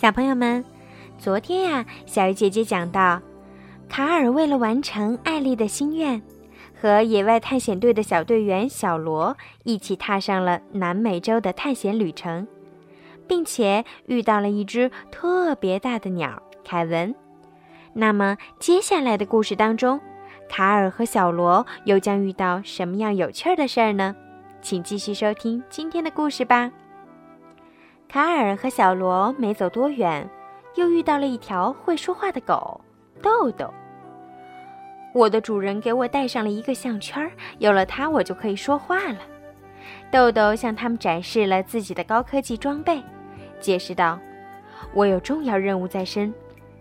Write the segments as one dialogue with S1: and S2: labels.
S1: 小朋友们，昨天呀，小鱼姐姐讲到，卡尔为了完成艾丽的心愿，和野外探险队的小队员小罗一起踏上了南美洲的探险旅程，并且遇到了一只特别大的鸟——凯文。那么，接下来的故事当中，卡尔和小罗又将遇到什么样有趣的事儿呢？请继续收听今天的故事吧。卡尔和小罗没走多远，又遇到了一条会说话的狗豆豆。我的主人给我戴上了一个项圈，有了它，我就可以说话了。豆豆向他们展示了自己的高科技装备，解释道：“我有重要任务在身。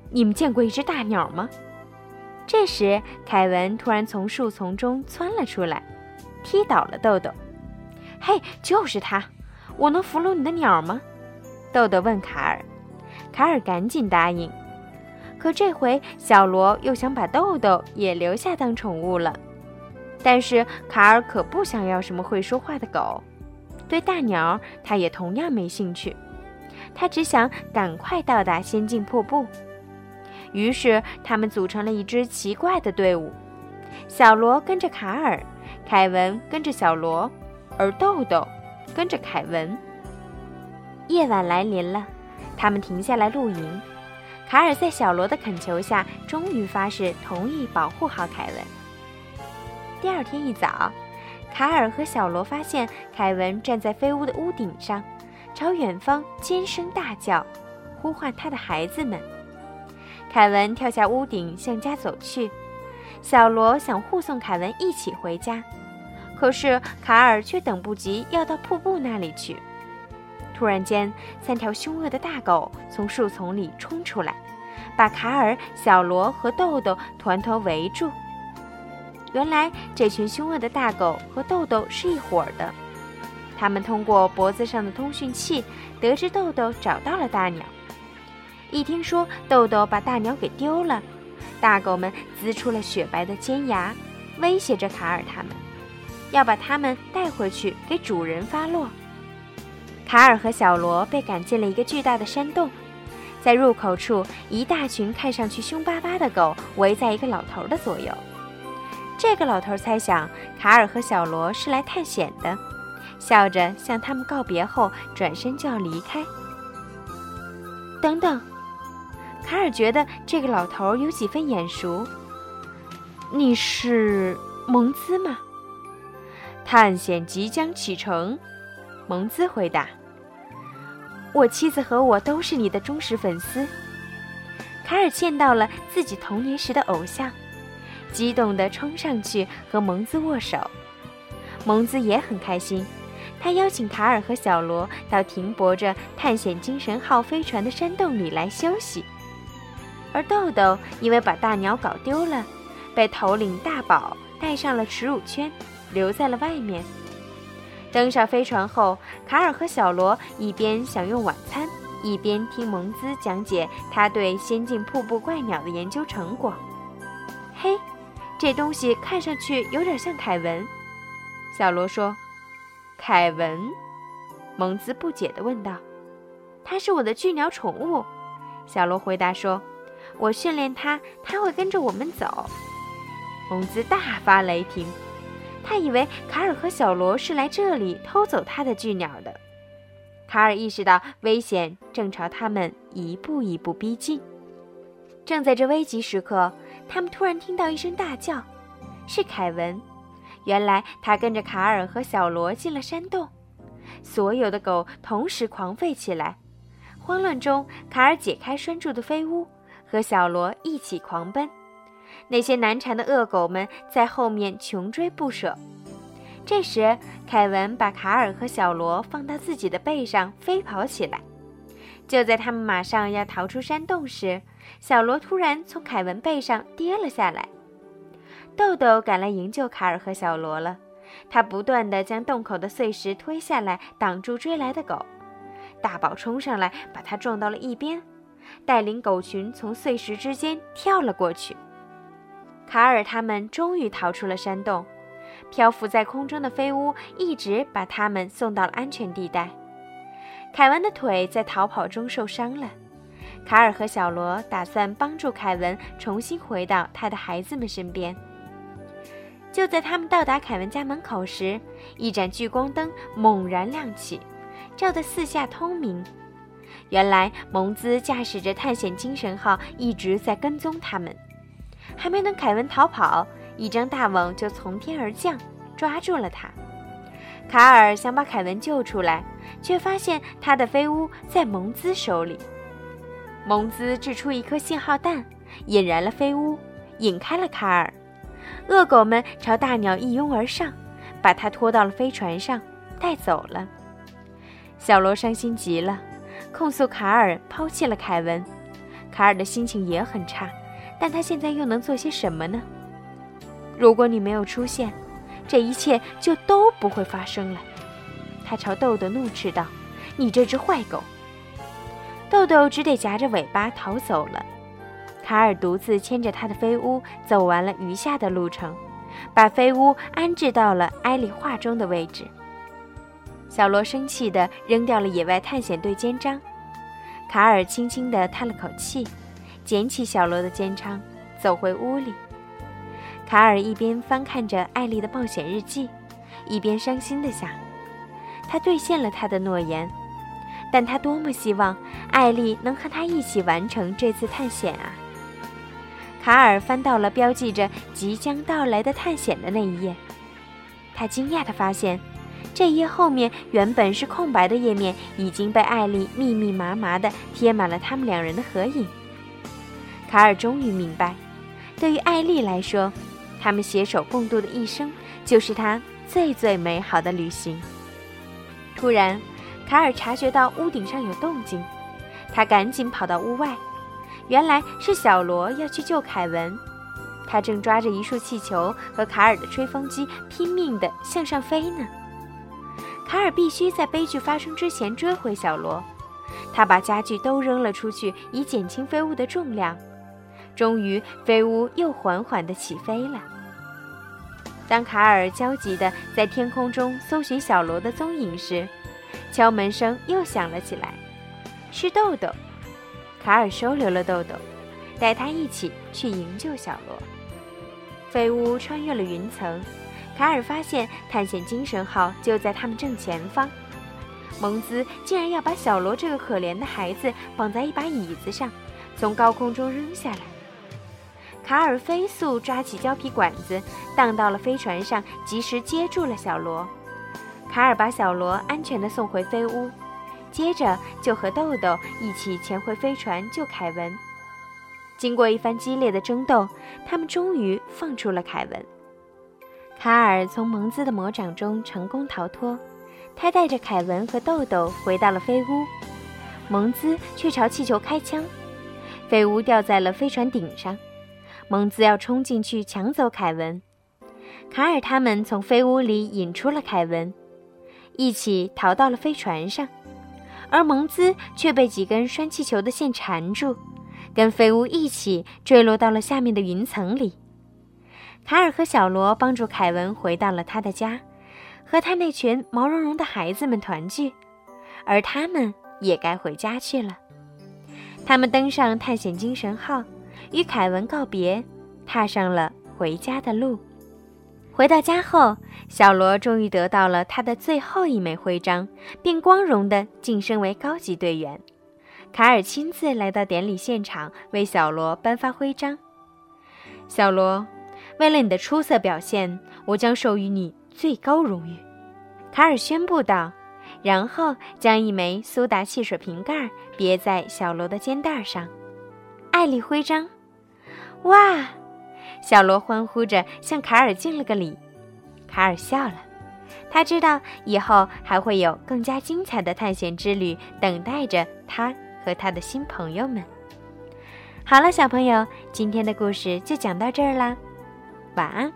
S1: 你们见过一只大鸟吗？”这时，凯文突然从树丛中窜了出来，踢倒了豆豆。“嘿，就是他！我能俘虏你的鸟吗？”豆豆问卡尔，卡尔赶紧答应。可这回小罗又想把豆豆也留下当宠物了。但是卡尔可不想要什么会说话的狗，对大鸟他也同样没兴趣。他只想赶快到达仙境瀑布。于是他们组成了一支奇怪的队伍：小罗跟着卡尔，凯文跟着小罗，而豆豆跟着凯文。夜晚来临了，他们停下来露营。卡尔在小罗的恳求下，终于发誓同意保护好凯文。第二天一早，卡尔和小罗发现凯文站在飞屋的屋顶上，朝远方尖声大叫，呼唤他的孩子们。凯文跳下屋顶向家走去，小罗想护送凯文一起回家，可是卡尔却等不及要到瀑布那里去。突然间，三条凶恶的大狗从树丛里冲出来，把卡尔、小罗和豆豆团团围住。原来，这群凶恶的大狗和豆豆是一伙的。他们通过脖子上的通讯器得知豆豆找到了大鸟。一听说豆豆把大鸟给丢了，大狗们呲出了雪白的尖牙，威胁着卡尔他们，要把它们带回去给主人发落。卡尔和小罗被赶进了一个巨大的山洞，在入口处，一大群看上去凶巴巴的狗围在一个老头的左右。这个老头猜想卡尔和小罗是来探险的，笑着向他们告别后，转身就要离开。等等，卡尔觉得这个老头有几分眼熟。你是蒙兹吗？探险即将启程。蒙兹回答：“我妻子和我都是你的忠实粉丝。”卡尔见到了自己童年时的偶像，激动地冲上去和蒙兹握手。蒙兹也很开心，他邀请卡尔和小罗到停泊着探险精神号飞船的山洞里来休息。而豆豆因为把大鸟搞丢了，被头领大宝戴上了耻辱圈，留在了外面。登上飞船后，卡尔和小罗一边享用晚餐，一边听蒙兹讲解他对仙境瀑布怪鸟的研究成果。嘿，这东西看上去有点像凯文。小罗说：“凯文？”蒙兹不解地问道。“它是我的巨鸟宠物。”小罗回答说：“我训练它，它会跟着我们走。”蒙兹大发雷霆。他以为卡尔和小罗是来这里偷走他的巨鸟的。卡尔意识到危险正朝他们一步一步逼近。正在这危急时刻，他们突然听到一声大叫，是凯文。原来他跟着卡尔和小罗进了山洞。所有的狗同时狂吠起来。慌乱中，卡尔解开拴住的飞屋，和小罗一起狂奔。那些难缠的恶狗们在后面穷追不舍。这时，凯文把卡尔和小罗放到自己的背上，飞跑起来。就在他们马上要逃出山洞时，小罗突然从凯文背上跌了下来。豆豆赶来营救卡尔和小罗了，他不断地将洞口的碎石推下来，挡住追来的狗。大宝冲上来，把他撞到了一边，带领狗群从碎石之间跳了过去。卡尔他们终于逃出了山洞，漂浮在空中的飞屋一直把他们送到了安全地带。凯文的腿在逃跑中受伤了，卡尔和小罗打算帮助凯文重新回到他的孩子们身边。就在他们到达凯文家门口时，一盏聚光灯猛然亮起，照得四下通明。原来蒙兹驾驶着探险精神号一直在跟踪他们，还没等凯文逃跑，一张大网就从天而降，抓住了他。卡尔想把凯文救出来，却发现他的飞屋在蒙兹手里。蒙兹掷出一颗信号弹，引燃了飞屋，引开了卡尔。恶狗们朝大鸟一拥而上，把他拖到了飞船上，带走了。小罗伤心极了。控诉卡尔抛弃了凯文，卡尔的心情也很差，但他现在又能做些什么呢？如果你没有出现，这一切就都不会发生了。他朝豆豆怒斥道：“你这只坏狗！”豆豆只得夹着尾巴逃走了。卡尔独自牵着他的飞屋走完了余下的路程，把飞屋安置到了埃里画中的位置。小罗生气地扔掉了野外探险队肩章，卡尔轻轻地叹了口气，捡起小罗的肩章，走回屋里。卡尔一边翻看着艾丽的冒险日记，一边伤心地想：他兑现了他的诺言，但他多么希望艾丽能和他一起完成这次探险啊！卡尔翻到了标记着即将到来的探险的那一页，他惊讶地发现。这页后面原本是空白的页面，已经被艾丽密密麻麻地贴满了他们两人的合影。卡尔终于明白，对于艾丽来说，他们携手共度的一生就是他最最美好的旅行。突然，卡尔察觉到屋顶上有动静，他赶紧跑到屋外，原来是小罗要去救凯文，他正抓着一束气球和卡尔的吹风机拼命地向上飞呢。卡尔必须在悲剧发生之前追回小罗，他把家具都扔了出去，以减轻飞物的重量。终于，飞屋又缓缓地起飞了。当卡尔焦急地在天空中搜寻小罗的踪影时，敲门声又响了起来，是豆豆。卡尔收留了豆豆，带他一起去营救小罗。飞屋穿越了云层。卡尔发现探险精神号就在他们正前方，蒙兹竟然要把小罗这个可怜的孩子绑在一把椅子上，从高空中扔下来。卡尔飞速抓起胶皮管子，荡到了飞船上，及时接住了小罗。卡尔把小罗安全地送回飞屋，接着就和豆豆一起潜回飞船救凯文。经过一番激烈的争斗，他们终于放出了凯文。卡尔从蒙兹的魔掌中成功逃脱，他带着凯文和豆豆回到了飞屋，蒙兹却朝气球开枪，飞屋掉在了飞船顶上，蒙兹要冲进去抢走凯文，卡尔他们从飞屋里引出了凯文，一起逃到了飞船上，而蒙兹却被几根拴气球的线缠住，跟飞屋一起坠落到了下面的云层里。卡尔和小罗帮助凯文回到了他的家，和他那群毛茸茸的孩子们团聚，而他们也该回家去了。他们登上探险精神号，与凯文告别，踏上了回家的路。回到家后，小罗终于得到了他的最后一枚徽章，并光荣地晋升为高级队员。卡尔亲自来到典礼现场，为小罗颁发徽章。小罗。为了你的出色表现，我将授予你最高荣誉。”卡尔宣布道，然后将一枚苏打汽水瓶盖别在小罗的肩带上。艾丽徽章！哇！小罗欢呼着向卡尔敬了个礼。卡尔笑了，他知道以后还会有更加精彩的探险之旅等待着他和他的新朋友们。好了，小朋友，今天的故事就讲到这儿啦。晚安。